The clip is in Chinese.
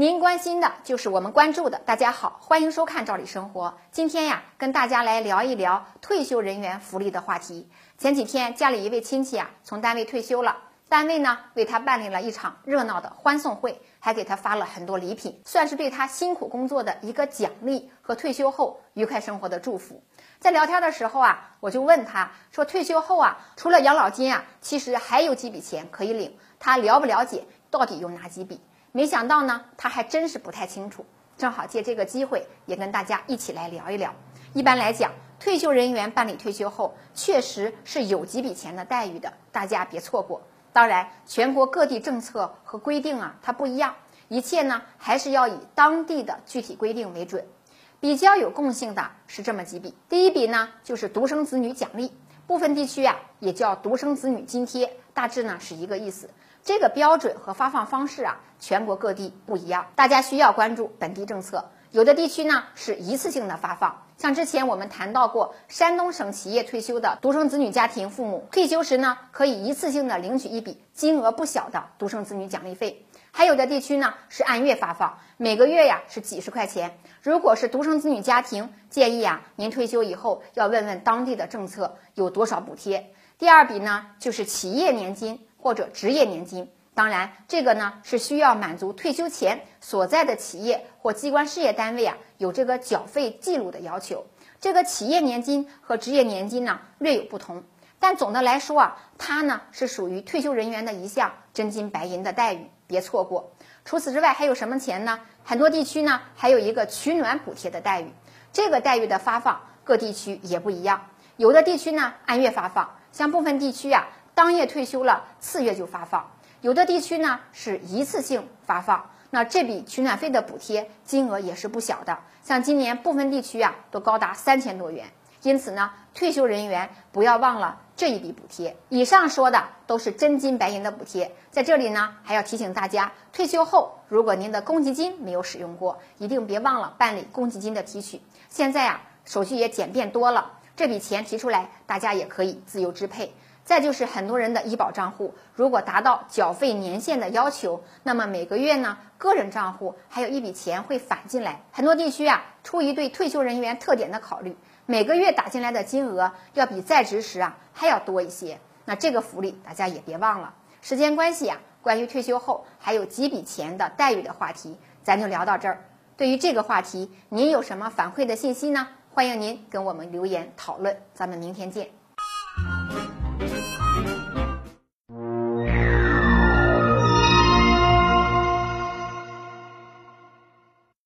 您关心的，就是我们关注的。大家好，欢迎收看《赵理生活》。今天呀，跟大家来聊一聊退休人员福利的话题。前几天家里一位亲戚啊，从单位退休了，单位呢为他办理了一场热闹的欢送会，还给他发了很多礼品，算是对他辛苦工作的一个奖励和退休后愉快生活的祝福。在聊天的时候啊，我就问他说：“退休后啊，除了养老金啊，其实还有几笔钱可以领，他了不了解到底有哪几笔？”没想到呢，他还真是不太清楚。正好借这个机会，也跟大家一起来聊一聊。一般来讲，退休人员办理退休后，确实是有几笔钱的待遇的，大家别错过。当然，全国各地政策和规定啊，它不一样，一切呢还是要以当地的具体规定为准。比较有共性的是这么几笔。第一笔呢，就是独生子女奖励，部分地区啊也叫独生子女津贴，大致呢是一个意思。这个标准和发放方式啊，全国各地不一样，大家需要关注本地政策。有的地区呢是一次性的发放，像之前我们谈到过，山东省企业退休的独生子女家庭父母退休时呢，可以一次性的领取一笔金额不小的独生子女奖励费。还有的地区呢是按月发放，每个月呀是几十块钱。如果是独生子女家庭，建议啊您退休以后要问问当地的政策有多少补贴。第二笔呢就是企业年金。或者职业年金，当然这个呢是需要满足退休前所在的企业或机关事业单位啊有这个缴费记录的要求。这个企业年金和职业年金呢略有不同，但总的来说啊，它呢是属于退休人员的一项真金白银的待遇，别错过。除此之外还有什么钱呢？很多地区呢还有一个取暖补贴的待遇，这个待遇的发放各地区也不一样，有的地区呢按月发放，像部分地区呀。当月退休了，次月就发放。有的地区呢是一次性发放，那这笔取暖费的补贴金额也是不小的。像今年部分地区啊，都高达三千多元。因此呢，退休人员不要忘了这一笔补贴。以上说的都是真金白银的补贴。在这里呢，还要提醒大家，退休后如果您的公积金没有使用过，一定别忘了办理公积金的提取。现在啊，手续也简便多了，这笔钱提出来，大家也可以自由支配。再就是很多人的医保账户，如果达到缴费年限的要求，那么每个月呢，个人账户还有一笔钱会返进来。很多地区啊，出于对退休人员特点的考虑，每个月打进来的金额要比在职时啊还要多一些。那这个福利大家也别忘了。时间关系啊，关于退休后还有几笔钱的待遇的话题，咱就聊到这儿。对于这个话题，您有什么反馈的信息呢？欢迎您跟我们留言讨论。咱们明天见。